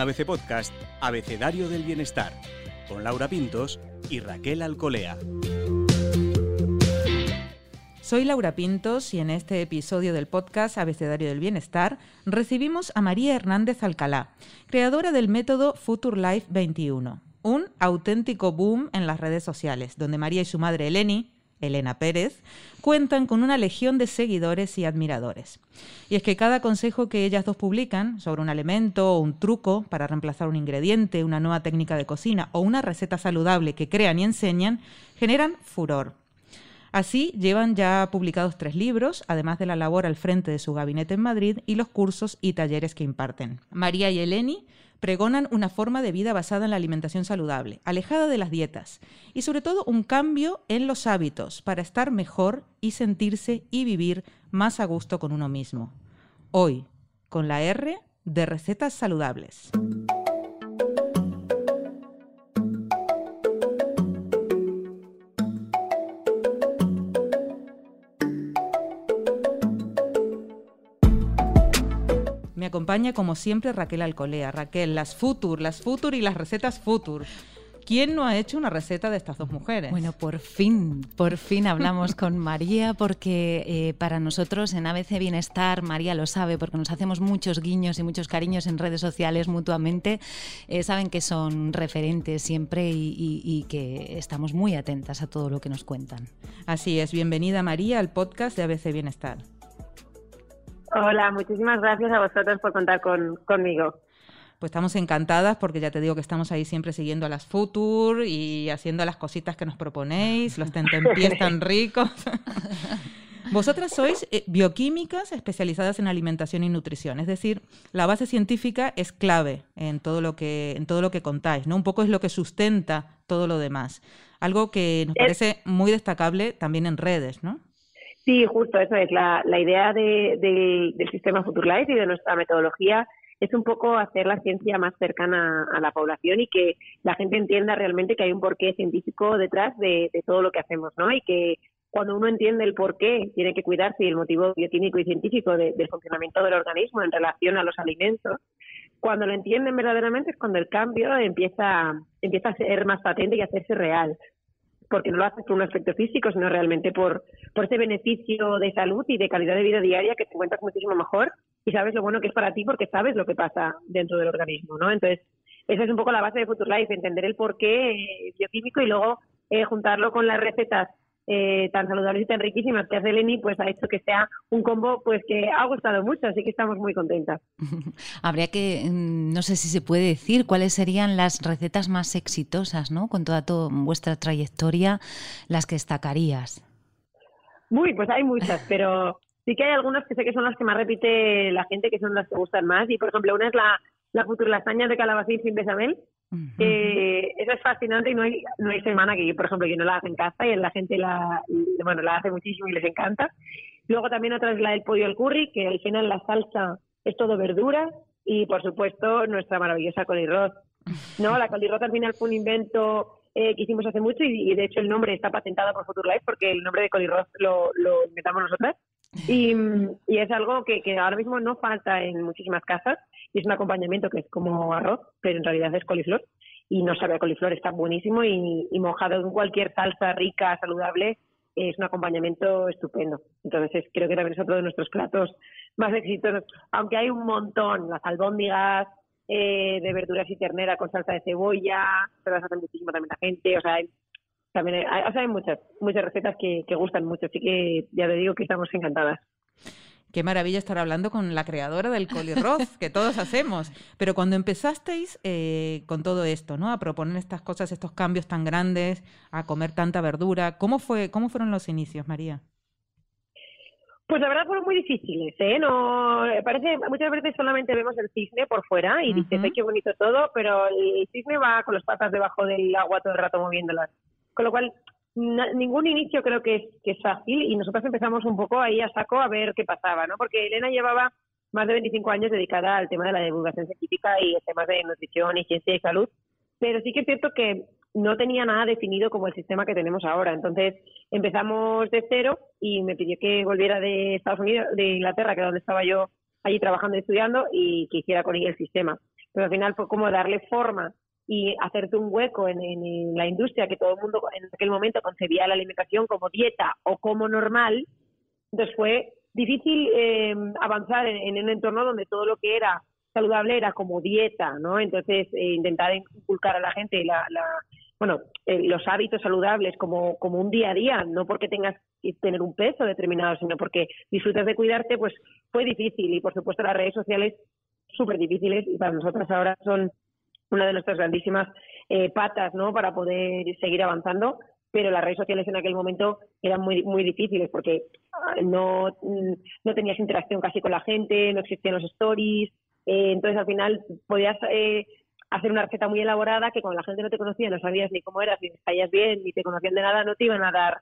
ABC Podcast, Abecedario del Bienestar, con Laura Pintos y Raquel Alcolea. Soy Laura Pintos y en este episodio del podcast Abecedario del Bienestar recibimos a María Hernández Alcalá, creadora del método Future Life 21, un auténtico boom en las redes sociales, donde María y su madre Eleni Elena Pérez, cuentan con una legión de seguidores y admiradores. Y es que cada consejo que ellas dos publican sobre un alimento o un truco para reemplazar un ingrediente, una nueva técnica de cocina o una receta saludable que crean y enseñan, generan furor. Así, llevan ya publicados tres libros, además de la labor al frente de su gabinete en Madrid y los cursos y talleres que imparten. María y Eleni pregonan una forma de vida basada en la alimentación saludable, alejada de las dietas, y sobre todo un cambio en los hábitos para estar mejor y sentirse y vivir más a gusto con uno mismo. Hoy, con la R de recetas saludables. Acompaña como siempre Raquel Alcolea. Raquel, las Futur, las Futur y las recetas Futur. ¿Quién no ha hecho una receta de estas dos mujeres? Bueno, por fin, por fin hablamos con María porque eh, para nosotros en ABC Bienestar, María lo sabe porque nos hacemos muchos guiños y muchos cariños en redes sociales mutuamente, eh, saben que son referentes siempre y que estamos muy atentas a todo lo que nos cuentan. Así es, bienvenida María al podcast de ABC Bienestar. Hola, muchísimas gracias a vosotros por contar conmigo. Pues estamos encantadas porque ya te digo que estamos ahí siempre siguiendo a las Futur y haciendo las cositas que nos proponéis, los tentempiés tan ricos. Vosotras sois eh, bioquímicas especializadas en alimentación y nutrición, es decir, la base científica es clave en todo lo que en todo lo que contáis, ¿no? Un poco es lo que sustenta todo lo demás. Algo que nos parece muy destacable también en redes, ¿no? Sí, justo eso es. La, la idea de, del sistema Futurelife y de nuestra metodología es un poco hacer la ciencia más cercana a la población y que la gente entienda realmente que hay un porqué científico detrás de, todo lo que hacemos, ¿no? Y que cuando uno entiende el porqué, tiene que cuidarse y el motivo bioquímico y científico del funcionamiento del organismo en relación a los alimentos, cuando lo entienden verdaderamente es cuando el cambio empieza, empieza a ser más patente y a hacerse real porque no lo haces por un aspecto físico, sino realmente por, por ese beneficio de salud y de calidad de vida diaria que te encuentras muchísimo mejor y sabes lo bueno que es para ti porque sabes lo que pasa dentro del organismo, ¿no? Entonces, esa es un poco la base de Future Life, entender el porqué eh, bioquímico y luego eh, juntarlo con las recetas eh, tan saludables y tan riquísimas que hace Lenny, pues ha hecho que sea un combo pues que ha gustado mucho, así que estamos muy contentas. Habría que, mm, no sé si se puede decir, cuáles serían las recetas más exitosas, ¿no? Con toda, vuestra trayectoria, las que destacarías. Uy, pues hay muchas, pero sí que hay algunas que sé que son las que más repite la gente, que son las que gustan más. Y, por ejemplo, una es la, la lasaña de calabacín sin bechamel, eso es fascinante y no hay, no hay semana que por ejemplo, yo no la hago en casa y la gente la, bueno, la hace muchísimo y les encanta. Luego también otra es la del pollo al curry, que al final la salsa es todo verdura y, por supuesto, nuestra maravillosa colirroz. No, la colirroz al final fue un invento eh, que hicimos hace mucho y, de hecho el nombre está patentado por Future porque el nombre de colirroz lo, lo inventamos nosotras. Y, y es algo que, que ahora mismo no falta en muchísimas casas y es un acompañamiento que es como arroz, pero en realidad es coliflor y no sabe a coliflor, está buenísimo y, mojado en cualquier salsa rica, saludable, es un acompañamiento estupendo. Entonces creo que también es otro de nuestros platos más exitosos, aunque hay un montón, las albóndigas eh, de verduras y ternera con salsa de cebolla, se las hace muchísimo también la gente, o sea, hay, también hay, o sea, hay muchas, muchas recetas que, que gustan mucho, así que ya te digo que estamos encantadas. Qué maravilla estar hablando con la creadora del colirroz, que todos hacemos. Pero cuando empezasteis eh, con todo esto, ¿no? A proponer estas cosas, estos cambios tan grandes, a comer tanta verdura, ¿cómo fue, cómo fueron los inicios, María? Pues la verdad fueron muy difíciles, ¿eh? No, parece, muchas veces solamente vemos el cisne por fuera y dices, ay, qué bonito todo, pero el cisne va con las patas debajo del agua todo el rato moviéndolas. Con lo cual, ningún inicio creo que es, que es fácil y nosotros empezamos un poco ahí a saco a ver qué pasaba, ¿no? Porque Elena llevaba más de 25 años dedicada al tema de la divulgación científica y temas de nutrición y ciencia y salud, pero sí que es cierto que no tenía nada definido como el sistema que tenemos ahora. Entonces empezamos de cero y me pidió que volviera de Estados Unidos, de Inglaterra, que es donde estaba yo allí trabajando y estudiando, y que hiciera con ella el sistema. pero al final fue como darle forma y hacerte un hueco en, la industria que todo el mundo en aquel momento concebía la alimentación como dieta o como normal, entonces fue difícil eh, avanzar en, un entorno donde todo lo que era saludable era como dieta, ¿no? Entonces eh, intentar inculcar a la gente la, la bueno, eh, los hábitos saludables como, como un día a día, no porque tengas que tener un peso determinado, sino porque disfrutas de cuidarte, pues fue difícil y por supuesto las redes sociales súper difíciles y para nosotras ahora son una de nuestras grandísimas eh, patas, ¿no? Para poder seguir avanzando, pero las redes sociales en aquel momento eran muy muy difíciles porque ah, no, mm, no tenías interacción casi con la gente, no existían los stories, eh, entonces al final podías eh, hacer una receta muy elaborada que cuando la gente no te conocía, no sabías ni cómo eras, ni caías bien, ni te conocían de nada, no te iban a dar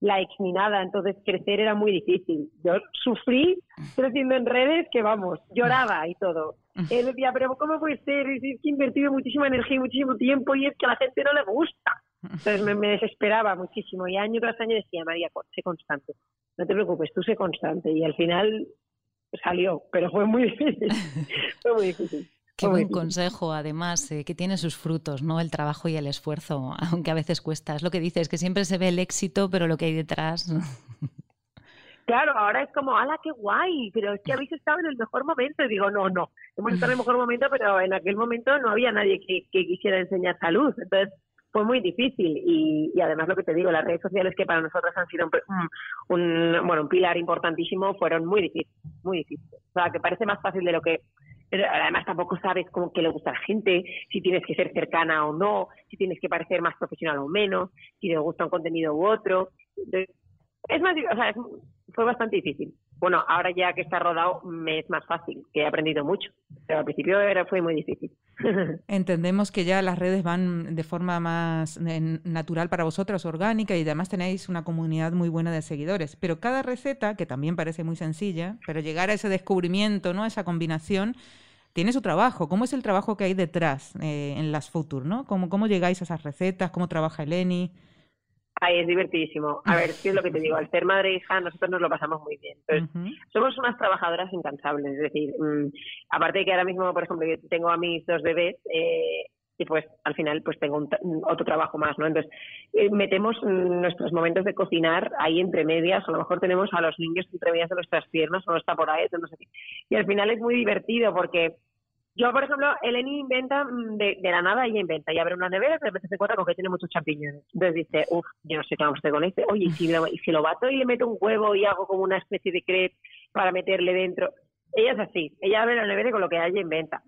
likes ni nada, entonces crecer era muy difícil. Yo sufrí creciendo en redes que vamos, lloraba y todo. Él decía, pero ¿cómo puede ser? Es que he invertido muchísima energía y muchísimo tiempo y es que a la gente no le gusta. Entonces me, me desesperaba muchísimo y año tras año decía, María, sé constante, no te preocupes, tú sé constante. Y al final salió, pero fue muy difícil. fue muy difícil. Qué buen consejo, además, eh, que tiene sus frutos, ¿no? El trabajo y el esfuerzo, aunque a veces cuesta. Es lo que dices, que siempre se ve el éxito, pero lo que hay detrás. Claro, ahora es como, ¡hala, qué guay! Pero es que habéis estado en el mejor momento. Y digo, no, no, hemos estado en el mejor momento, pero en aquel momento no había nadie que, quisiera enseñar salud. Entonces, fue muy difícil y, además lo que te digo, las redes sociales que para nosotros han sido un, bueno, un pilar importantísimo fueron muy difíciles, muy difíciles. O sea, que parece más fácil de lo que además tampoco sabes cómo que le gusta a la gente, si tienes que ser cercana o no, si tienes que parecer más profesional o menos, si te gusta un contenido u otro. es más, o sea, fue bastante difícil. Bueno, ahora ya que está rodado me es más fácil, que he aprendido mucho, pero al principio era, fue muy difícil. Entendemos que ya las redes van de forma más eh, natural para vosotros, orgánica, y además tenéis una comunidad muy buena de seguidores. Pero cada receta, que también parece muy sencilla, pero llegar a ese descubrimiento, ¿no? esa combinación, tiene su trabajo. ¿Cómo es el trabajo que hay detrás eh, en las Future? ¿no? ¿Cómo, ¿Cómo llegáis a esas recetas? ¿Cómo trabaja Eleni? Ay, es divertidísimo. A ver, ¿qué es lo que te digo? Al ser madre e hija, nosotros nos lo pasamos muy bien. Entonces, somos unas trabajadoras incansables. Es decir, mm, aparte de que ahora mismo, por ejemplo, yo tengo a mis dos bebés, eh, y pues al final pues tengo otro trabajo más, ¿no? Entonces, eh, metemos nuestros momentos de cocinar ahí entre medias, o a lo mejor tenemos a los niños entre medias de nuestras piernas, o no está por ahí, no sé qué. Y al final es muy divertido porque yo, por ejemplo, Eleni inventa mm, de, la nada, ella inventa y abre una nevera y de repente se encuentra con que tiene muchos champiñones. Entonces dice, uff, yo no sé qué vamos a hacer con este. Oye, ¿y si, lo, y si lo bato y le meto un huevo y hago como una especie de crepe para meterle dentro. Ella es así, ella abre la nevera y con lo que haya inventa.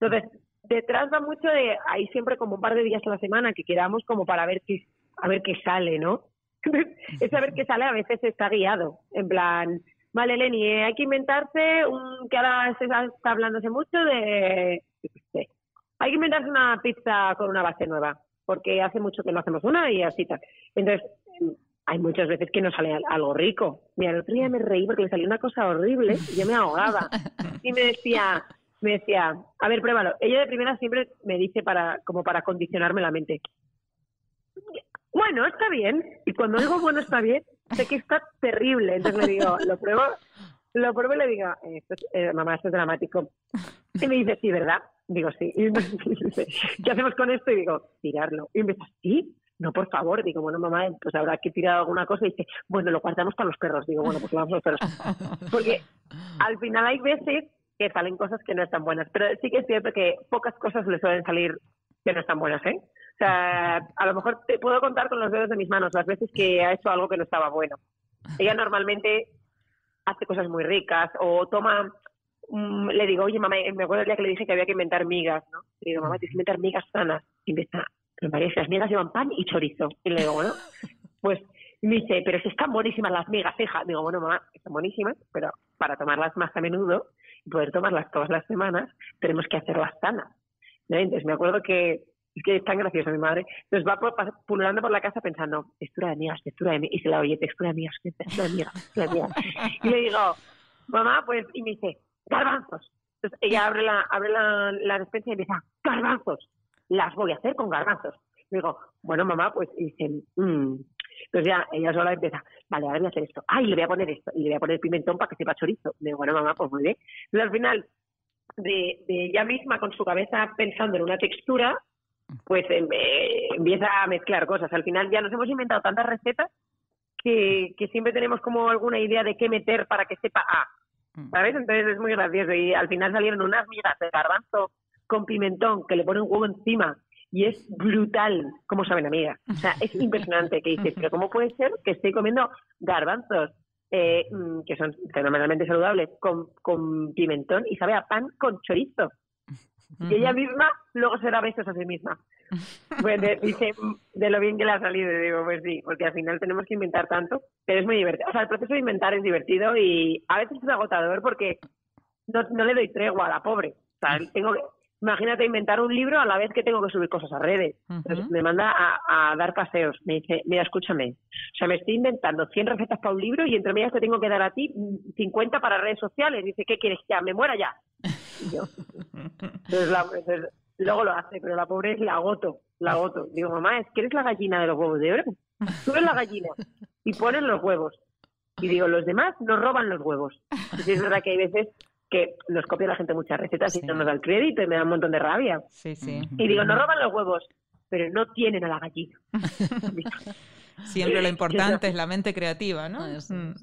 Entonces, detrás va mucho de, hay siempre como un par de días a la semana que quedamos como para ver qué, a ver qué sale, ¿no? Ese a ver qué sale a veces está guiado, en plan, Vale, Leni, eh, hay que inventarse un que ahora se está hablándose mucho de, hay que inventarse una pizza con una base nueva, porque hace mucho que no hacemos una y así tal. Entonces, hay muchas veces que no sale algo rico. Mira, el otro día me reí porque le salió una cosa horrible y yo me ahogaba. Y me decía, me decía, a ver, pruébalo. Ella de primera siempre me dice para, como para condicionarme la mente. Bueno, está bien. Y cuando digo bueno está bien, sé que está terrible. Entonces le digo, lo pruebo, lo pruebo y le digo, esto eh, mamá, esto es dramático. Y me dice, sí, ¿verdad? Digo, sí. Y me dice, ¿qué hacemos con esto? Y digo, tirarlo. Y me dice, ¿sí? No, por favor. Digo, bueno, mamá, pues habrá que tirar alguna cosa. Y dice, bueno, lo guardamos para los perros. Digo, bueno, pues lo vamos a los perros. Porque al final hay veces que salen cosas que no están buenas. Pero sí que es cierto que pocas cosas le suelen salir que no están buenas, ¿eh? O sea, a lo mejor te puedo contar con los dedos de mis manos las veces que ha hecho algo que no estaba bueno. Ella normalmente hace cosas muy ricas o toma, mm, le digo, oye, mamá, me acuerdo el día que le dije que había que inventar migas, ¿no? Le digo, mamá, tienes que inventar migas sanas. Y me está, pero María, las migas llevan pan y chorizo. Y le digo, bueno, pues me dice, pero si están buenísimas las migas, hija. Digo, bueno, mamá, están buenísimas, pero para tomarlas más a menudo poder tomarlas todas las semanas, tenemos que hacerlas sanas. Entonces me acuerdo que es que es tan graciosa mi madre. Entonces va pululando por la casa pensando, textura de migas, textura de migas. Y se la oye, textura de migas, textura de migas, textura de migas. Y le digo, mamá, pues, y me dice, garbanzos. Entonces ella abre la, abre la, la despensa y empieza, garbanzos. Las voy a hacer con garbanzos. Le digo, bueno, mamá, pues, y dice, mmm. Entonces ya ella sola empieza, vale, ahora voy a hacer esto. Ay, le voy a poner esto. Y le voy a poner pimentón para que sepa chorizo. Le digo, bueno, mamá, pues muy bien. Entonces al final de, ella misma con su cabeza pensando en una textura, pues em, eh, empieza a mezclar cosas. Al final ya nos hemos inventado tantas recetas que, que siempre tenemos como alguna idea de qué meter para que sepa A. Mm. ¿Sabes? Entonces es muy gracioso. Y al final salieron unas migas de garbanzo con pimentón que le ponen un huevo encima y es brutal como saben amiga. O sea, es impresionante que dices, pero ¿cómo puede ser que esté comiendo garbanzos eh, mm, que son fenomenalmente saludables con, con pimentón y sabe a pan con chorizo? Y ella misma luego se da besos a sí misma. Pues dice de lo bien que le ha salido, digo, pues sí, porque al final tenemos que inventar tanto, pero es muy divertido. O sea, el proceso de inventar es divertido y a veces es agotador porque no, no le doy tregua a la pobre. O sea, tengo que, imagínate inventar un libro a la vez que tengo que subir cosas a redes. Entonces me manda a, dar paseos. Me dice, mira, escúchame. O sea, me estoy inventando 100 recetas para un libro y entre medias te tengo que dar a ti 50 para redes sociales. Dice, ¿qué quieres? Ya, me muera ya. Entonces, luego lo hace, pero la pobre es la agoto, la agoto. Digo, mamá, es que eres la gallina de los huevos de oro. Tú eres la gallina y pones los huevos. Y digo, los demás nos roban los huevos. Y es verdad que hay veces que nos copia la gente muchas recetas y no nos da el crédito y me da un montón de rabia. Sí, sí. Y digo, no roban los huevos, pero no tienen a la gallina. Siempre lo importante es la mente creativa, ¿no? Mm.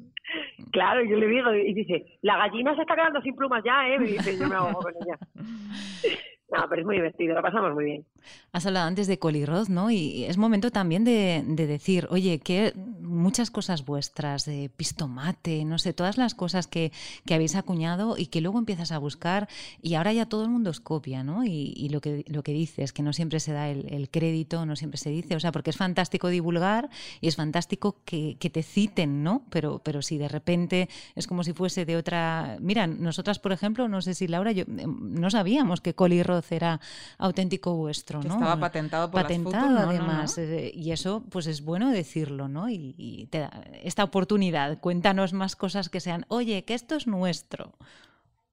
Claro, yo le digo, y dice, la gallina se está quedando sin plumas ya, ¿eh? Me dice, yo me hago con ella. No, pero es muy divertido, lo pasamos muy bien. Has hablado antes de Colirroz, ¿no? Y es momento también de, decir, oye, que muchas cosas vuestras, de pistomate, no sé, todas las cosas que, habéis acuñado y que luego empiezas a buscar y ahora ya todo el mundo os copia, ¿no? Y, lo, que, lo que dices, que no siempre se da el, crédito, no siempre se dice, o sea, porque es fantástico divulgar y es fantástico que, te citen, ¿no? Pero, pero si de repente es como si fuese de otra... Mira, nosotras, por ejemplo, no sé si Laura, yo em, no sabíamos que Colirroz era auténtico vuestro, ¿no? Estaba patentado por patentado además eh, y eso pues es bueno decirlo, ¿no? Y, te da esta oportunidad. Cuéntanos más cosas que sean, oye, que esto es nuestro.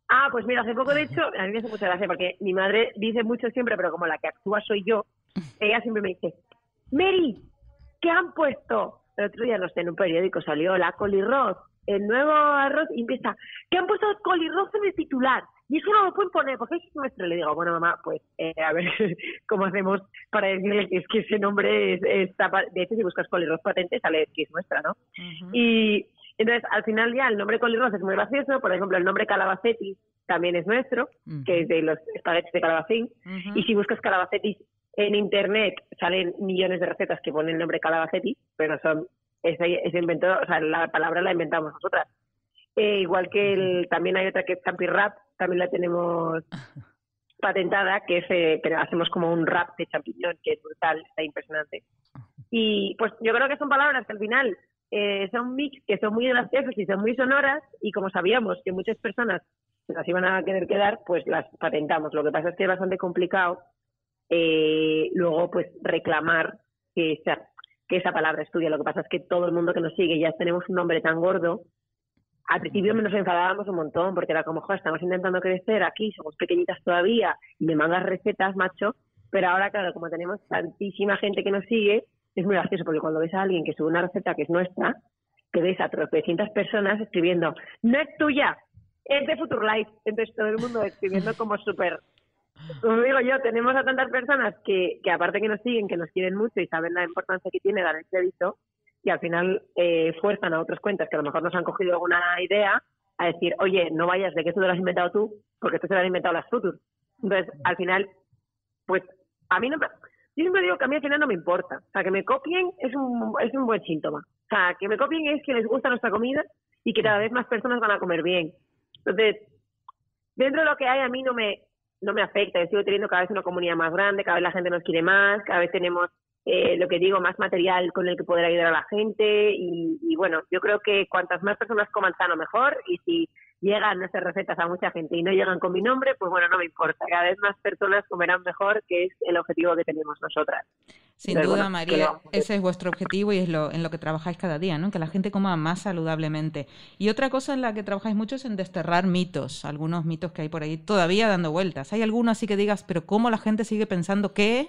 Ah, pues mira, hace poco de hecho, a mí me hace mucha gracia porque mi madre dice mucho siempre, pero como la que actúa soy yo, ella siempre me dice, Mary, ¿qué han puesto? El otro día, no sé, en un periódico salió la colirroz, el nuevo arroz, y empieza, ¿qué han puesto colirroz en el titular? Y eso no lo pueden poner, porque es nuestro. Le digo, bueno, mamá, pues eh, a ver cómo hacemos para decirle que es que ese nombre es, está. De hecho, si buscas Colirroz patente, sale que es nuestra, ¿no? Y entonces, al final ya el nombre Colirroz es muy gracioso. Por ejemplo, el nombre Calabacetti también es nuestro, que es de los espaguetis de calabacín. Y si buscas Calabacetti en internet, salen millones de recetas que ponen el nombre Calabacetti, pero son. Ese, ese inventó, o sea, la palabra la inventamos nosotras. Eh, igual que el, también hay otra que es Campi Rap, también la tenemos patentada, que es, eh, pero hacemos como un rap de champiñón, que es brutal, está impresionante. Y pues yo creo que son palabras que al final eh, son mix, que son muy graciosas y son muy sonoras, y como sabíamos que muchas personas las iban a querer quedar, pues las patentamos. Lo que pasa es que es bastante complicado eh, luego pues reclamar que esa, que esa palabra estudia. Lo que pasa es que todo el mundo que nos sigue ya tenemos un nombre tan gordo al principio nos enfadábamos un montón porque era como, joder, estamos intentando crecer aquí, somos pequeñitas todavía y me mandas recetas, macho. Pero ahora, claro, como tenemos tantísima gente que nos sigue, es muy gracioso porque cuando ves a alguien que sube una receta que es nuestra, te ves a 300 personas escribiendo, no es tuya, es de Futurlife. Entonces todo el mundo escribiendo como súper como digo yo, tenemos a tantas personas que, que aparte que nos siguen, que nos quieren mucho y saben la importancia que tiene dar el crédito, y al final eh, fuerzan a otras cuentas que a lo mejor nos han cogido alguna idea a decir, oye, no vayas de que esto te lo has inventado tú, porque esto se lo han inventado las Futur. Entonces, al final, pues a mí no me... Yo siempre digo que a mí al final no me importa. O sea, que me copien es un, es un buen síntoma. O sea, que me copien es que les gusta nuestra comida y que cada vez más personas van a comer bien. Entonces, dentro de lo que hay, a mí no me, no me afecta. Yo sigo teniendo cada vez una comunidad más grande, cada vez la gente nos quiere más, cada vez tenemos eh, lo que digo, más material con el que poder ayudar a la gente y, bueno, yo creo que cuantas más personas coman sano mejor y si llegan esas recetas a mucha gente y no llegan con mi nombre, pues bueno, no me importa, cada vez más personas comerán mejor, que es el objetivo que tenemos nosotras. Sin duda, María, ese es vuestro objetivo y es lo, en lo que trabajáis cada día, ¿no? Que la gente coma más saludablemente. Y otra cosa en la que trabajáis mucho es en desterrar mitos, algunos mitos que hay por ahí todavía dando vueltas. ¿Hay alguno así que digas, pero cómo la gente sigue pensando que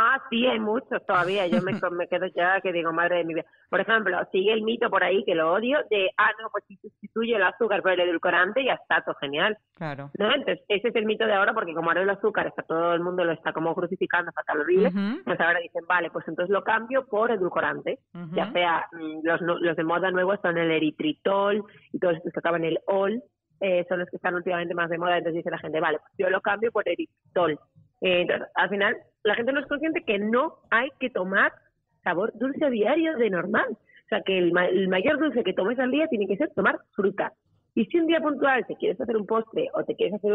Ah, sí, hay muchos todavía. Yo me, quedo ya que digo, madre de mi vida. Por ejemplo, sigue el mito por ahí, que lo odio, de, ah, no, pues si, sustituye el azúcar por el edulcorante ya está todo genial. Claro. ¿no? Entonces, ese es el mito de ahora, porque como ahora el azúcar está todo el mundo lo está como crucificando fatal horrible, pues ahora dicen, vale, pues entonces lo cambio por edulcorante. Ya sea, mm, los, los de moda nuevos son el eritritol y todos estos que acaban el ol, eh, son los que están últimamente más de moda, entonces dice la gente, vale, pues yo lo cambio por eritritol. Eh, entonces, al final, la gente no es consciente que no hay que tomar sabor dulce diario de normal. O sea, que el, el mayor dulce que tomes al día tiene que ser tomar fruta. Y si un día puntual te quieres hacer un postre o te quieres hacer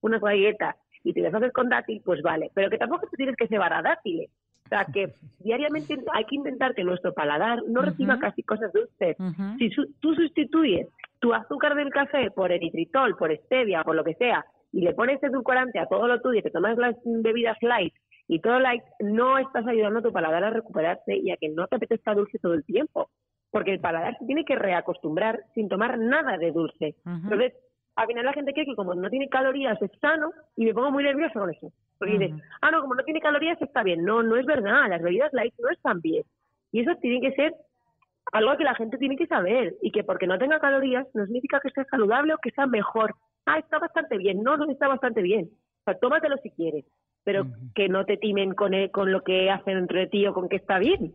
unas galletas y te las haces con dátil, pues vale. Pero que tampoco te tienes que cebar a dátiles. O sea, que diariamente hay que intentar que nuestro paladar no reciba casi cosas dulces. Si tú sustituyes tu azúcar del café por eritritol, por stevia, por lo que sea, y le pones edulcorante a todo lo tuyo y te tomas las bebidas light y todo light, no estás ayudando a tu paladar a recuperarse y a que no te apetezca dulce todo el tiempo. Porque el paladar se tiene que reacostumbrar sin tomar nada de dulce. Entonces, al final la gente cree que como no tiene calorías es sano y me pongo muy nerviosa con eso. Porque dices, ah, no, como no tiene calorías está bien. No, no es verdad. Las bebidas light no están bien. Y eso tiene que ser algo que la gente tiene que saber. Y que porque no tenga calorías no significa que sea saludable o que sea mejor. Ah, está bastante bien. No, no está bastante bien. O sea, tómatelo si quieres pero que no te timen con, con lo que hacen entre ti o con que está bien.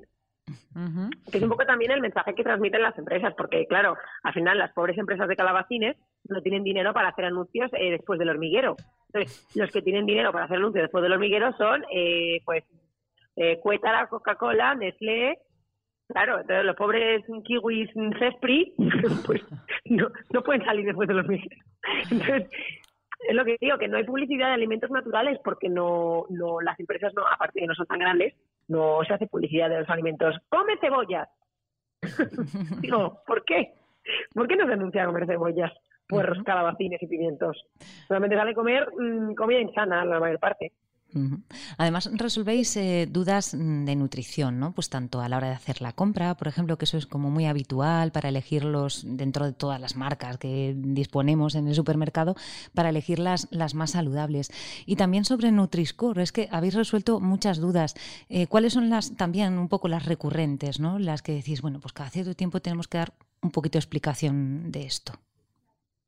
Que es un poco también el mensaje que transmiten las empresas, porque claro, al final las pobres empresas de calabacines no tienen dinero para hacer anuncios eh, después del hormiguero. Entonces, los que tienen dinero para hacer anuncios después del hormiguero son, eh, pues, eh, Cuétara, Coca-Cola, Nestlé. Claro, entonces los pobres kiwis Cespri, pues no, no pueden salir después del hormiguero. Entonces, es lo que digo, que no hay publicidad de alimentos naturales porque no, no las empresas, no aparte de que no son tan grandes, no se hace publicidad de los alimentos. ¡Come cebollas! digo, ¿por qué? ¿Por qué no se anuncia comer cebollas, puerros, calabacines y pimientos? Solamente sale comer mm, comida insana la mayor parte. Además, resolvéis eh, dudas mm, de nutrición, ¿no? Pues tanto a la hora de hacer la compra, por ejemplo, que eso es como muy habitual para elegirlos dentro de todas las marcas que disponemos en el supermercado, para elegir las, más saludables. Y también sobre Nutri-Score, es que habéis resuelto muchas dudas. Eh, ¿Cuáles son las también un poco las recurrentes, ¿no? Las que decís, bueno, pues cada cierto tiempo tenemos que dar un poquito de explicación de esto.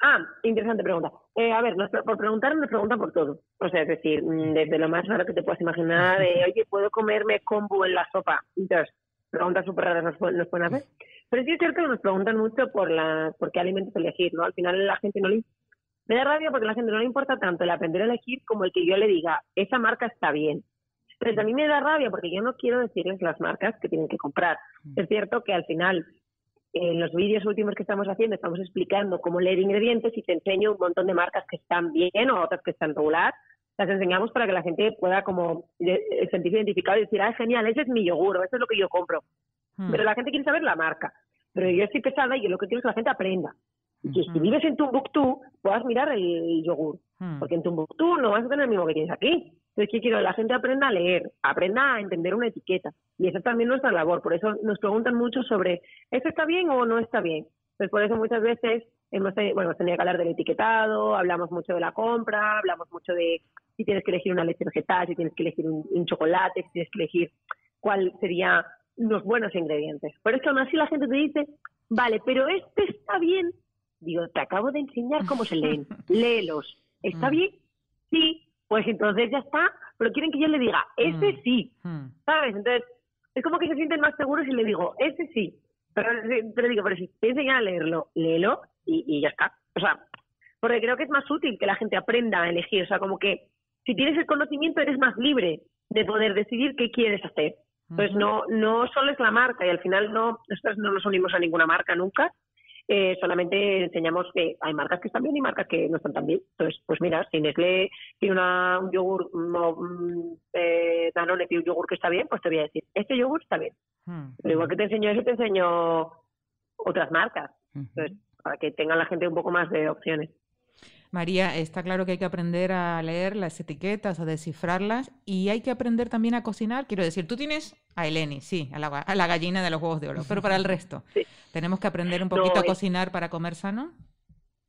Ah, interesante pregunta. Eh, a ver, por preguntar nos preguntan por todo. O sea, es decir, mm, desde lo más raro que te puedas imaginar, de, oye, ¿puedo comerme combo en la sopa? Entonces, preguntas súper raras nos, pueden hacer. Pero sí es cierto que nos preguntan mucho por, la, por qué alimentos elegir, ¿no? Al final la gente no le... Me da rabia porque a la gente no le importa tanto el aprender a elegir como el que yo le diga, esa marca está bien. Pero también me da rabia porque yo no quiero decirles las marcas que tienen que comprar. Es cierto que al final en los vídeos últimos que estamos haciendo estamos explicando cómo leer ingredientes y te enseño un montón de marcas que están bien o otras que están regular. Las enseñamos para que la gente pueda como eh, sentirse identificado y decir, ah, genial, ese es mi yogur, eso es lo que yo compro. Hmm. Pero la gente quiere saber la marca. Pero yo estoy pesada y yo lo que quiero es que la gente aprenda. Y que si hmm. vives en Tumbuktu, puedas mirar el yogur. Hmm. Porque en Tumbuktu no vas a tener el mismo que tienes aquí. Entonces, ¿qué quiero? La gente aprenda a leer, aprenda a entender una etiqueta. Y esa es también nuestra labor. Por eso nos preguntan mucho sobre, ¿esto está bien o no está bien? Entonces, por eso muchas veces hemos tenido, bueno, que hablar del etiquetado, hablamos mucho de la compra, hablamos mucho de si tienes que elegir una leche vegetal, si tienes que elegir un, chocolate, si tienes que elegir cuál sería los buenos ingredientes. Por eso aún así la gente te dice, vale, pero este está bien. Digo, te acabo de enseñar cómo se leen. Léelos. ¿Está mm. bien? Sí pues entonces ya está, pero quieren que yo le diga, ese mm. sí, mm. ¿sabes? Entonces, es como que se sienten más seguros si le digo, ese sí, pero, pero digo, pero si te enseñan a leerlo, léelo y, y ya está. O sea, porque creo que es más útil que la gente aprenda a elegir, o sea, como que si tienes el conocimiento eres más libre de poder decidir qué quieres hacer. Pues no, no solo es la marca y al final no, nosotros no nos unimos a ninguna marca nunca, eh, solamente enseñamos que hay marcas que están bien y marcas que no están tan bien. Entonces, pues mira, si Nestlé tiene una, un yogur, no, mm, eh, Danone tiene un yogur que está bien, pues te voy a decir, este yogur está bien. Hmm. Pero igual que te enseño eso, te enseño otras marcas. Entonces, para que tenga la gente un poco más de opciones. María, está claro que hay que aprender a leer las etiquetas, a descifrarlas y hay que aprender también a cocinar. Quiero decir, tú tienes a Eleni, sí, a la, gallina de los huevos de oro, pero para el resto, ¿tenemos que aprender un poquito a cocinar para comer sano?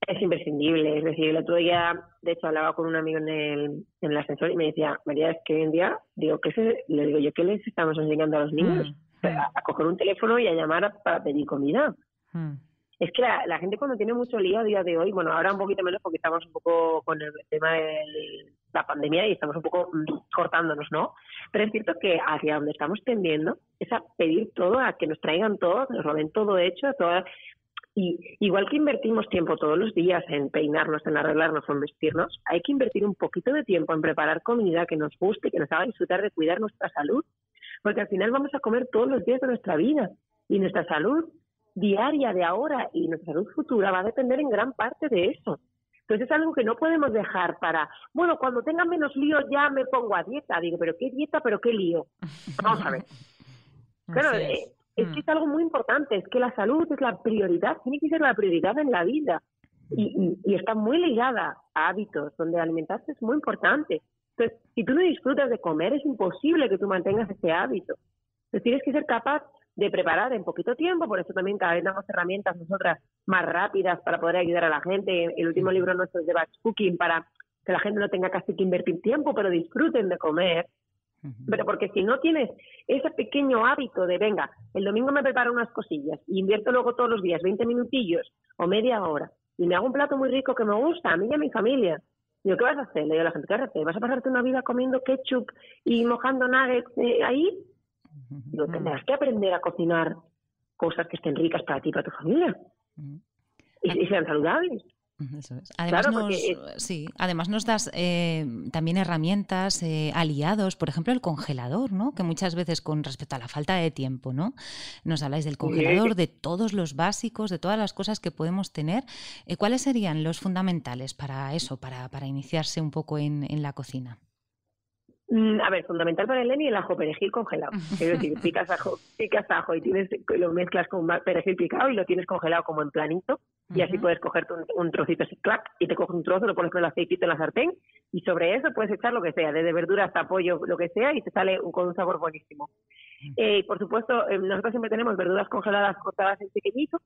Es imprescindible, es decir, el otro día, de hecho, hablaba con un amigo en el, en el ascensor y me decía, María, es que hoy en día, digo, ¿qué se, le digo yo, ¿qué les estamos enseñando a los niños? Mm. A, coger un teléfono y a llamar para pedir comida. Mm. Es que la, gente cuando tiene mucho lío a día de hoy, bueno, ahora un poquito menos porque estamos un poco con el tema de la pandemia y estamos un poco mm, cortándonos, ¿no? Pero es cierto que hacia donde estamos tendiendo es a pedir todo, a que nos traigan todo, nos lo den todo hecho, toda, y igual que invertimos tiempo todos los días en peinarnos, en arreglarnos o en vestirnos, hay que invertir un poquito de tiempo en preparar comida que nos guste, que nos haga disfrutar de cuidar nuestra salud, porque al final vamos a comer todos los días de nuestra vida y nuestra salud diaria de ahora y nuestra salud futura va a depender en gran parte de eso. Entonces es algo que no podemos dejar para, bueno, cuando tenga menos lío ya me pongo a dieta. Digo, pero ¿qué dieta, pero qué lío? Vamos a ver. Claro, eh, es. que es algo muy importante, es que la salud es la prioridad, tiene que ser la prioridad en la vida. Y, y, está muy ligada a hábitos, donde alimentarse es muy importante. Entonces, si tú no disfrutas de comer, es imposible que tú mantengas ese hábito. Entonces, tienes que ser capaz de preparar en poquito tiempo, por eso también cada vez damos herramientas nosotras más rápidas para poder ayudar a la gente. El último libro nuestro es de Batch Cooking para que la gente no tenga casi que invertir tiempo, pero disfruten de comer. Pero porque si no tienes ese pequeño hábito de, venga, el domingo me preparo unas cosillas y invierto luego todos los días 20 minutillos o media hora y me hago un plato muy rico que me gusta a mí y a mi familia. Digo, ¿qué vas a hacer? Le digo a la gente, ¿qué vas a hacer? ¿Vas a pasarte una vida comiendo ketchup y mojando nuggets eh, ahí? Tendrás que aprender a cocinar cosas que estén ricas para ti y para tu familia. y, sean saludables. Además, nos, sí, además nos das eh, también herramientas, eh, aliados, por ejemplo, el congelador, ¿no? Que muchas veces con respecto a la falta de tiempo, ¿no? Nos habláis del congelador, de todos los básicos, de todas las cosas que podemos tener. Eh, ¿Cuáles serían los fundamentales para eso, para, para iniciarse un poco en, en la cocina? Mm, a ver, fundamental para el Lenny el ajo perejil congelado. Es decir, picas ajo, picas ajo y tienes, lo mezclas con perejil picado y lo tienes congelado como en planito. Y así puedes cogerte un, trocito así, clac, y te coges un trozo, lo pones con el aceitito en la sartén y sobre eso puedes echar lo que sea, desde verduras hasta pollo, lo que sea, y te sale con un sabor buenísimo. Eh, por supuesto, eh, nosotros siempre tenemos verduras congeladas cortadas en pequeñito,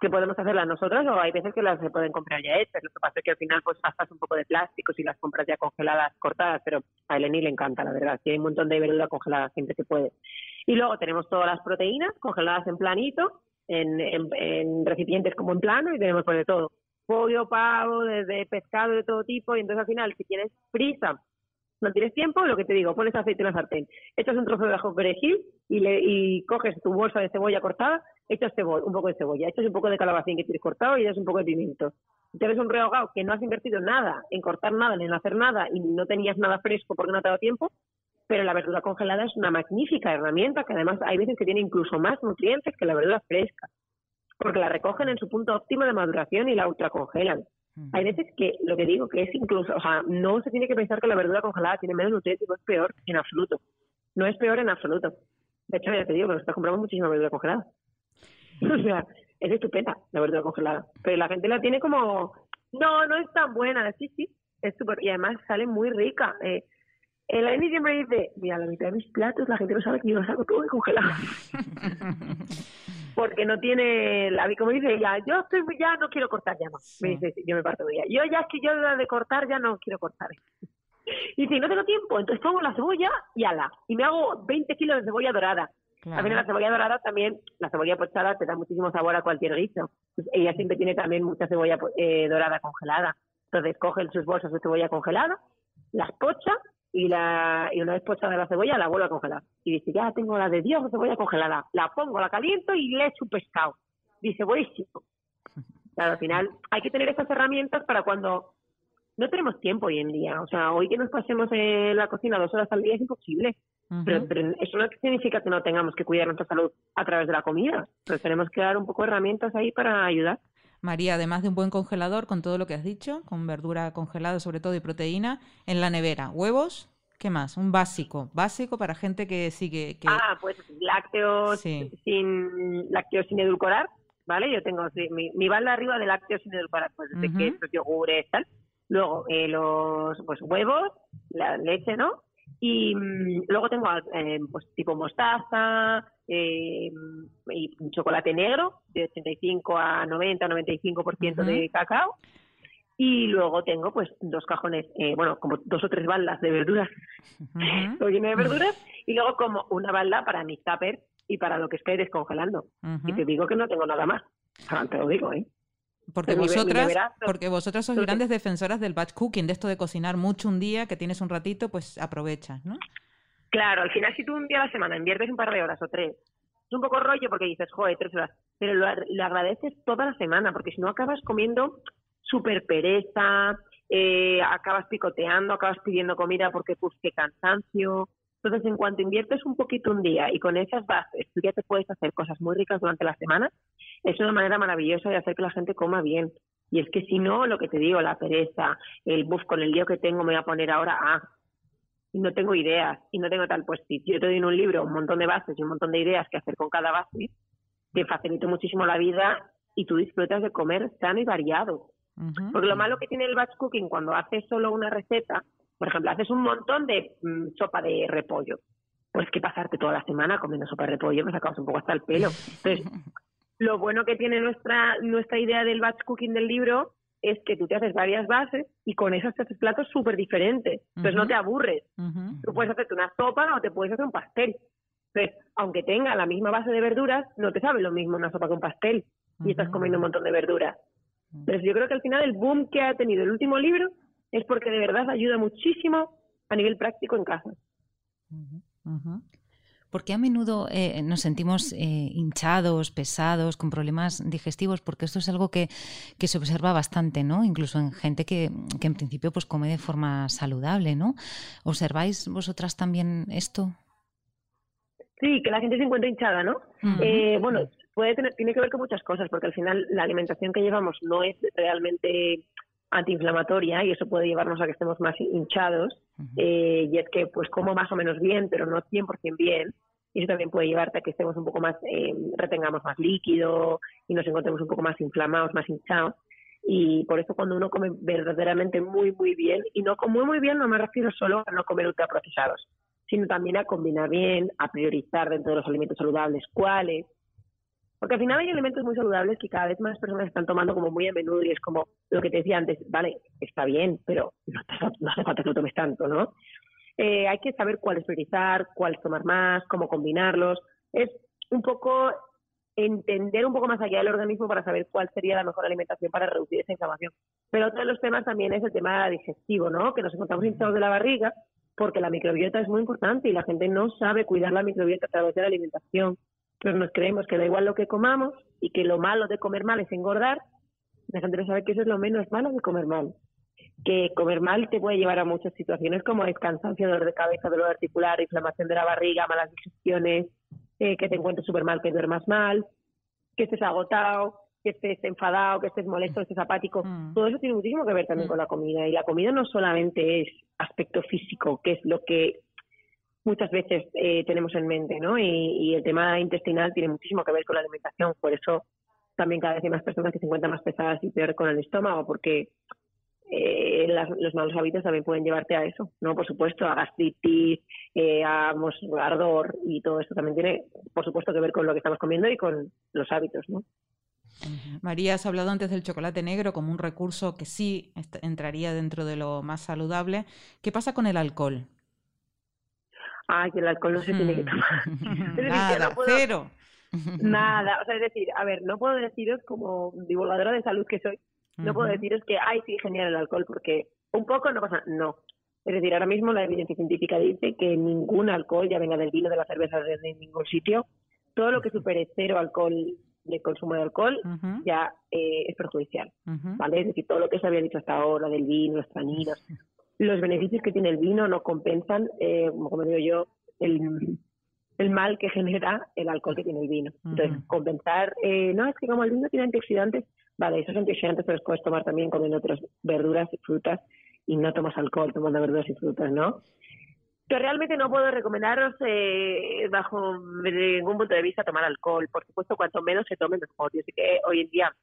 que podemos hacerlas nosotros o hay veces que las se pueden comprar ya hechas. Lo que pasa es que al final pues gastas un poco de plástico si las compras ya congeladas, cortadas, pero a Eleni le encanta, la verdad. Si hay un montón de verdura congelada siempre se puede. Y luego tenemos todas las proteínas congeladas en planito, en, en, recipientes como en plano y tenemos pues de todo. Pollo, pavo, desde pescado de todo tipo y entonces al final si tienes prisa no tienes tiempo, lo que te digo, pones aceite en la sartén, echas un trozo de ajo perejil y, le, y coges tu bolsa de cebolla cortada echas un poco de cebolla, echas un poco de calabacín que tienes cortado y echas un poco de pimiento. Si tienes un rehogado que no has invertido nada en cortar nada, ni en hacer nada y no tenías nada fresco porque no te ha dado tiempo, pero la verdura congelada es una magnífica herramienta que además hay veces que tiene incluso más nutrientes que la verdura fresca, porque la recogen en su punto óptimo de maduración y la ultracongelan. Hay veces que lo que digo que es incluso, o sea, no se tiene que pensar que la verdura congelada tiene menos nutrientes, no es peor en absoluto. No es peor en absoluto. De hecho, ya te digo que nosotros compramos muchísima verdura congelada. O sea, es estupenda la verdura congelada. Pero la gente la tiene como, no, no es tan buena. Sí, sí, es súper. Y además sale muy rica. Eh, el Eni siempre dice, mira, la mitad de mis platos la gente no sabe que yo los hago todo congelado. Porque no tiene, la, como dice ya yo estoy ya no quiero cortar ya más. Me dice, yo me parto de ella. Yo ya es que yo de cortar ya no quiero cortar. Y si no tengo tiempo, entonces pongo la cebolla y ala. Y me hago 20 kilos de cebolla dorada. También la cebolla dorada también, la cebolla pochada te da muchísimo sabor a cualquier guiso. Pues ella siempre tiene también mucha cebolla eh, dorada congelada. Entonces coge sus bolsas de cebolla congelada, las pocha y, la, y una vez pochada la cebolla la vuelve a congelar. Y dice, ya tengo la de Dios de cebolla congelada. La pongo, la caliento y le echo un pescado. Dice, buenísimo. Claro, al final hay que tener estas herramientas para cuando no tenemos tiempo hoy en día. O sea, hoy que nos pasemos en la cocina dos horas al día es imposible pero, eso no significa que no tengamos que cuidar nuestra salud a través de la comida. Pero tenemos que dar un poco de herramientas ahí para ayudar. María, además de un buen congelador, con todo lo que has dicho, con verdura congelada sobre todo y proteína, en la nevera, huevos, ¿qué más? Un básico, básico para gente que sigue... Que... Ah, pues lácteos sin lácteos sin edulcorar, ¿vale? Yo tengo mi, mi balda arriba de lácteos sin edulcorar, pues de quesos, yogures, tal. Luego eh, los pues huevos, la leche, ¿no? Y mm, luego tengo eh, pues tipo mostaza eh, y chocolate negro de 85 a 90, 95% de cacao. Y luego tengo pues dos cajones, eh, bueno, como dos o tres baldas de verduras, uh de verduras. Y luego como una balda para mis tuppers y para lo que estoy descongelando. Y te digo que no tengo nada más. te lo digo, ¿eh? Porque vosotras, porque vosotras sois grandes defensoras del batch cooking, de esto de cocinar mucho un día, que tienes un ratito, pues aprovechas, ¿no? Claro, al final si tú un día a la semana inviertes un par de horas o tres, es un poco rollo porque dices, joder, tres horas, pero lo, agradeces toda la semana, porque si no acabas comiendo súper pereza, eh, acabas picoteando, acabas pidiendo comida porque pues qué cansancio. Entonces, en cuanto inviertes un poquito un día y con esas bases tú ya te puedes hacer cosas muy ricas durante la semana, es una manera maravillosa de hacer que la gente coma bien. Y es que si no, lo que te digo, la pereza, el buff con el lío que tengo, me voy a poner ahora a... Ah, y no tengo ideas y no tengo tal, pues si yo te doy en un libro un montón de bases y un montón de ideas que hacer con cada base, te facilito muchísimo la vida y tú disfrutas de comer sano y variado. Porque lo malo que tiene el batch cooking cuando haces solo una receta, por ejemplo, haces un montón de mm, sopa de repollo, pues que pasarte toda la semana comiendo sopa de repollo, me sacamos un poco hasta el pelo. Entonces, lo bueno que tiene nuestra, nuestra idea del batch cooking del libro es que tú te haces varias bases y con esas te haces platos súper diferentes. Entonces no te aburres. Tú puedes hacerte una sopa o te puedes hacer un pastel. Entonces, aunque tenga la misma base de verduras, no te sabe lo mismo una sopa que un pastel y estás comiendo un montón de verduras. Entonces yo creo que al final el boom que ha tenido el último libro es porque de verdad ayuda muchísimo a nivel práctico en casa porque a menudo eh, nos sentimos eh, hinchados, pesados, con problemas digestivos, porque esto es algo que, se observa bastante, ¿no? Incluso en gente que, en principio pues come de forma saludable, ¿no? ¿Observáis vosotras también esto? Sí, que la gente se encuentra hinchada, ¿no? Eh, bueno, puede tener, tiene que ver con muchas cosas, porque al final la alimentación que llevamos no es realmente antiinflamatoria y eso puede llevarnos a que estemos más hinchados eh, y es que pues como más o menos bien pero no 100% bien y eso también puede llevarte a que estemos un poco más eh, retengamos más líquido y nos encontremos un poco más inflamados más hinchados. Y por eso cuando uno come verdaderamente muy muy bien y no muy muy bien no me refiero solo a no comer ultraprocesados sino también a combinar bien a priorizar dentro de los alimentos saludables cuáles porque al final hay elementos muy saludables que cada vez más personas están tomando como muy a menudo y es como lo que te decía antes, vale, está bien, pero no, hace falta que lo tomes tanto, ¿no? Eh, hay que saber cuáles priorizar, cuáles tomar más, cómo combinarlos. Es un poco entender un poco más allá del organismo para saber cuál sería la mejor alimentación para reducir esa inflamación. Pero otro de los temas también es el tema digestivo, ¿no? Que nos encontramos hinchados de la barriga porque la microbiota es muy importante y la gente no sabe cuidar la microbiota a través de la alimentación pero nos creemos que da igual lo que comamos y que lo malo de comer mal es engordar, la gente no sabe que eso es lo menos malo de comer mal. Que comer mal te puede llevar a muchas situaciones como es cansancio, dolor de cabeza, dolor articular, inflamación de la barriga, malas digestiones, eh, que te encuentres súper mal, que duermas mal, que estés agotado, que estés enfadado, que estés molesto, que estés apático. Mm. Todo eso tiene muchísimo que ver también mm. con la comida. Y la comida no solamente es aspecto físico, que es lo que muchas veces eh, tenemos en mente, ¿no? Y, el tema intestinal tiene muchísimo que ver con la alimentación, por eso también cada vez hay más personas que se encuentran más pesadas y peor con el estómago, porque eh, los malos hábitos también pueden llevarte a eso, ¿no? Por supuesto, a gastritis, eh, a ardor y todo esto también tiene, por supuesto, que ver con lo que estamos comiendo y con los hábitos, ¿no? María, has hablado antes del chocolate negro como un recurso que sí entraría dentro de lo más saludable. ¿Qué pasa con el alcohol? Ay, el alcohol no se tiene que tomar. Nada, cero. Nada, o sea, es decir, a ver, no puedo deciros como divulgadora de salud que soy, no puedo deciros que, ay, sí, genial el alcohol, porque un poco no pasa, no. Es decir, ahora mismo la evidencia científica dice que ningún alcohol, ya venga del vino, de la cerveza, de, ningún sitio, todo lo que supere cero alcohol de consumo de alcohol ya eh, es perjudicial, ¿vale? Es decir, todo lo que se había dicho hasta ahora del vino, los taninos, los beneficios que tiene el vino no compensan, eh, como digo yo, el, el mal que genera el alcohol que tiene el vino. Entonces, compensar, eh, no, es que como el vino tiene antioxidantes, vale, esos antioxidantes te los puedes tomar también comiendo otras verduras y frutas y no tomas alcohol tomando verduras y frutas, ¿no? Pero realmente no puedo recomendaros eh, bajo ningún punto de vista tomar alcohol. Por supuesto, cuanto menos se tome, mejor. Yo sé que hoy en día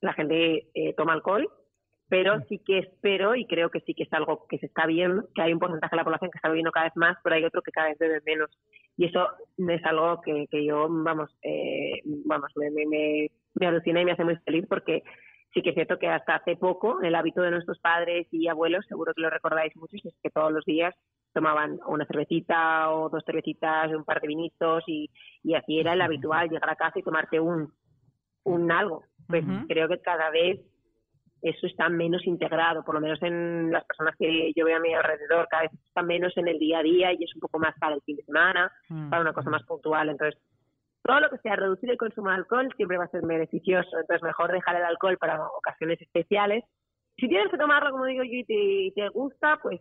la gente eh, toma alcohol, pero sí que espero y creo que sí que es algo que se está viendo, que hay un porcentaje de la población que está bebiendo cada vez más, pero hay otro que cada vez bebe menos. Y eso es algo que, que yo, vamos, eh, vamos, me, me, me, alucina y me hace muy feliz porque sí que es cierto que hasta hace poco, el hábito de nuestros padres y abuelos, seguro que lo recordáis muchos, es que todos los días tomaban una cervecita o dos cervecitas, un par de vinitos y, y así era el habitual, llegar a casa y tomarte un, un algo. Pues creo que cada vez eso está menos integrado, por lo menos en las personas que yo veo a mi alrededor, cada vez está menos en el día a día y es un poco más para el fin de semana, para una cosa más puntual. Entonces, todo lo que sea reducir el consumo de alcohol siempre va a ser beneficioso. Entonces, mejor dejar el alcohol para ocasiones especiales. Si tienes que tomarlo, como digo yo, y te, gusta, pues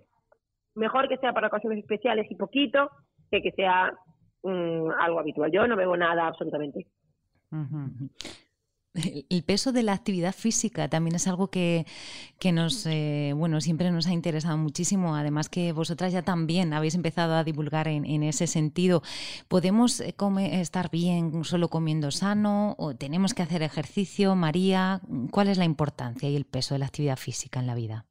mejor que sea para ocasiones especiales y poquito, que que sea mm, algo habitual. Yo no bebo nada absolutamente. El peso de la actividad física también es algo que, nos, eh, bueno, siempre nos ha interesado muchísimo. Además que vosotras ya también habéis empezado a divulgar en, ese sentido. ¿Podemos eh, estar bien solo comiendo sano o tenemos que hacer ejercicio? María, ¿cuál es la importancia y el peso de la actividad física en la vida?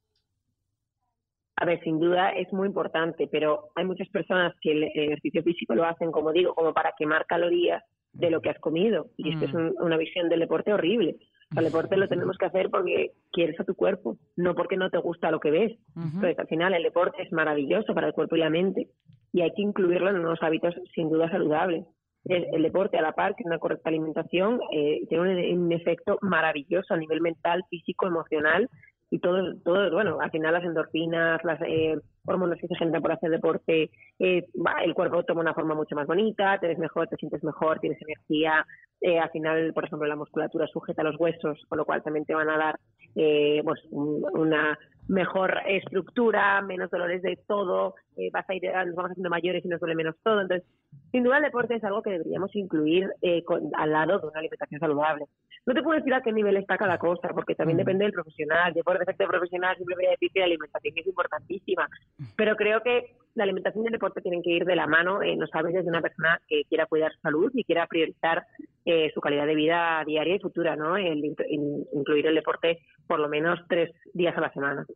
A ver, sin duda es muy importante, pero hay muchas personas que el ejercicio físico lo hacen, como digo, como para quemar calorías de lo que has comido. Y esto es mm. una visión del deporte horrible. el deporte lo tenemos que hacer porque quieres a tu cuerpo, no porque no te gusta lo que ves. Entonces, al final, el deporte es maravilloso para el cuerpo y la mente y hay que incluirlo en unos hábitos sin duda saludables. El, deporte, a la par que una correcta alimentación, eh, tiene un, efecto maravilloso a nivel mental, físico, emocional y todo, todo bueno, al final las endorfinas, las eh, hormonas que se generan por hacer deporte, eh, el cuerpo toma una forma mucho más bonita, te ves mejor, te sientes mejor, tienes energía, eh, al final, por ejemplo, la musculatura sujeta los huesos, con lo cual también te van a dar eh, pues, una mejor estructura, menos dolores de todo, eh, vas a ir, nos vamos haciendo mayores y nos duele menos todo. Entonces, sin duda el deporte es algo que deberíamos incluir eh, al lado de una alimentación saludable. No te puedo decir a qué nivel está cada cosa, porque también depende del profesional. Yo por defecto profesional siempre voy a decir que la alimentación es importantísima, pero creo que la alimentación y el deporte tienen que ir de la mano, eh, no sabes, desde una persona que quiera cuidar su salud y quiera priorizar eh, su calidad de vida diaria y futura, ¿no? El, incluir el deporte por lo menos tres días a la semana.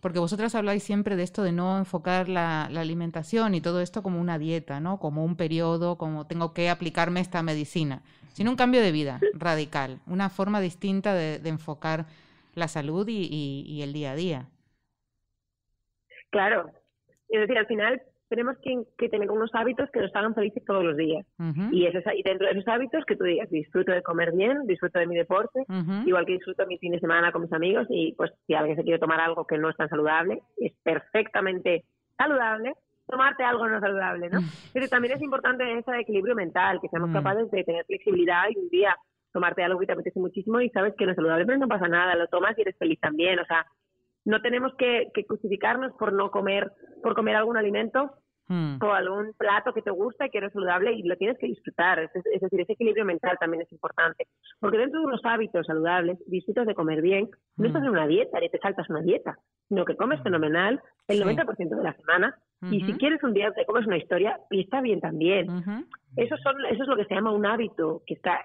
Porque vosotras habláis siempre de esto de no enfocar la, alimentación y todo esto como una dieta, ¿no? Como un periodo, como tengo que aplicarme esta medicina, sino un cambio de vida radical, una forma distinta de, enfocar la salud y el día a día. Claro, es decir, al final tenemos que, tener unos hábitos que nos hagan felices todos los días. y, dentro de esos hábitos que tú digas, disfruto de comer bien, disfruto de mi deporte, igual que disfruto mi fin de semana con mis amigos y pues si alguien se quiere tomar algo que no es tan saludable, es perfectamente saludable tomarte algo no saludable, ¿no? Pero también es importante ese equilibrio mental, que seamos mm. capaces de tener flexibilidad y un día tomarte algo que te apetece muchísimo y sabes que no es saludable, pero no pasa nada, lo tomas y eres feliz también, o sea, no tenemos que, que justificarnos por no comer, por comer algún alimento hmm. o algún plato que te gusta y que eres saludable y lo tienes que disfrutar. Es, decir, ese equilibrio mental también es importante. Porque dentro de unos hábitos saludables, disfrutas de comer bien, no estás en una dieta ni te saltas una dieta, sino que comes hmm. fenomenal el 90% de la semana y si quieres un día te comes una historia y está bien también. Eso, son, eso es lo que se llama un hábito, que está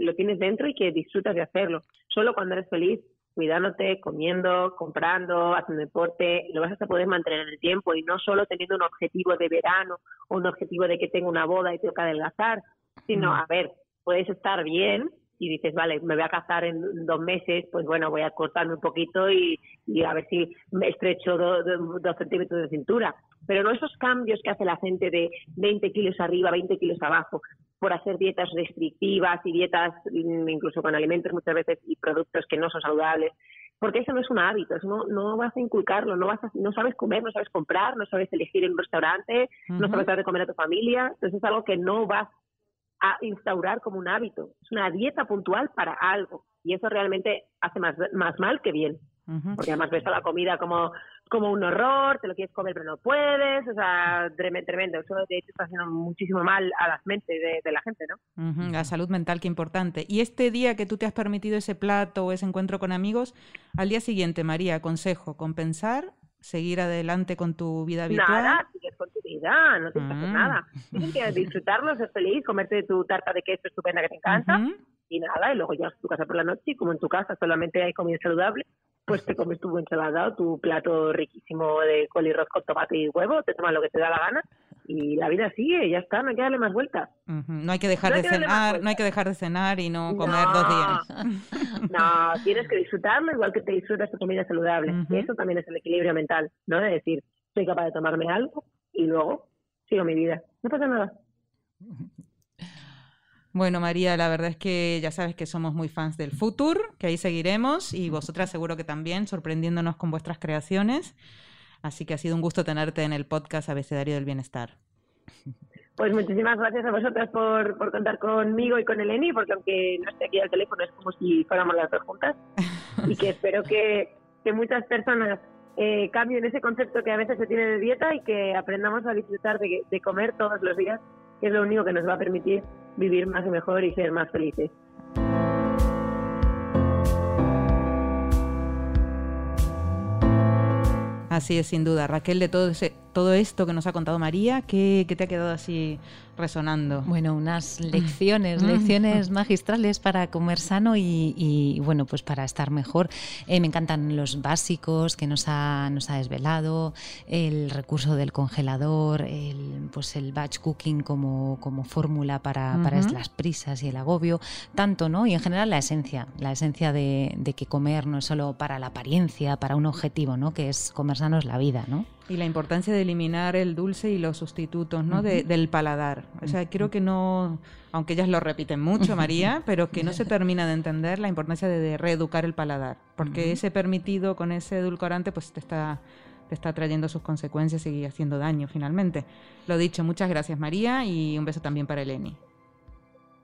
lo tienes dentro y que disfrutas de hacerlo. Solo cuando eres feliz cuidándote, comiendo, comprando, haciendo deporte, lo vas a poder mantener en el tiempo y no solo teniendo un objetivo de verano o un objetivo de que tengo una boda y tengo que adelgazar, sino, mm. a ver, puedes estar bien y dices, vale, me voy a casar en dos meses, pues bueno, voy a cortarme un poquito y, a ver si me estrecho dos, dos centímetros de cintura. Pero no esos cambios que hace la gente de 20 kilos arriba, 20 kilos abajo, por hacer dietas restrictivas y dietas mm, incluso con alimentos muchas veces y productos que no son saludables, porque eso no es un hábito, eso no, no vas a inculcarlo, no vas no sabes comer, no sabes comprar, no sabes elegir en un restaurante, no sabes dar de comer a tu familia, entonces es algo que no vas a instaurar como un hábito, es una dieta puntual para algo y eso realmente hace más, más mal que bien. Porque además ves a la comida como, como un horror, te lo quieres comer pero no puedes, o sea, tremendo. Eso de hecho está haciendo muchísimo mal a las mentes de, la gente, ¿no? La salud mental, qué importante. Y este día que tú te has permitido ese plato o ese encuentro con amigos, al día siguiente, María, consejo, compensar, seguir adelante con tu vida habitual. Nada, sigues con tu vida, no que hacer ah. nada. Tienes que disfrutarlo, ser feliz, comerte tu tarta de queso estupenda que te encanta. Y nada, y luego llegas a tu casa por la noche y como en tu casa solamente hay comida saludable, pues te comes tu buen ensalada o tu plato riquísimo de colirroz con tomate y huevo, te tomas lo que te da la gana y la vida sigue, ya está, no hay que darle más vueltas. No hay que dejar de cenar, no hay que dejar de cenar y no comer dos días. no, tienes que disfrutarlo igual que te disfrutas tu comida saludable. Eso también es el equilibrio mental, ¿no? De decir, soy capaz de tomarme algo y luego sigo mi vida. No pasa nada. Bueno, María, la verdad es que ya sabes que somos muy fans del Futur, que ahí seguiremos y vosotras seguro que también, sorprendiéndonos con vuestras creaciones. Así que ha sido un gusto tenerte en el podcast Abecedario del Bienestar. Pues muchísimas gracias a vosotras por, por contar conmigo y con Eleni, porque aunque no esté aquí al teléfono es como si fuéramos las dos juntas. y que espero que, que muchas personas eh, cambien ese concepto que a veces se tiene de dieta y que aprendamos a disfrutar de, de comer todos los días, que es lo único que nos va a permitir vivir más y mejor y ser más felices. Así es, sin duda. Raquel, de todo, ese, todo esto que nos ha contado María, ¿qué, qué te ha quedado así resonando. Bueno, unas lecciones, mm. lecciones magistrales para comer sano y, bueno, pues para estar mejor. Eh, me encantan los básicos que nos ha, nos ha desvelado, el recurso del congelador, el, pues el batch cooking como, como fórmula para, para las prisas y el agobio, tanto, ¿no? Y en general la esencia, la esencia de, de que comer no es solo para la apariencia, para un objetivo, ¿no? Que es comer sano es la vida, ¿no? Y la importancia de eliminar el dulce y los sustitutos, ¿no? del paladar. O sea, creo que no, aunque ellas lo repiten mucho, María, pero que no se termina de entender la importancia de, reeducar el paladar. Porque ese permitido con ese edulcorante, pues te está, te está trayendo sus consecuencias y haciendo daño finalmente. Lo dicho, muchas gracias María y un beso también para Eleni.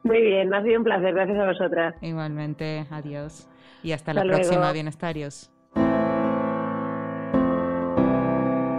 Muy bien, ha sido un placer, gracias a vosotras. Igualmente, adiós. Y hasta, la próxima, bienestarios.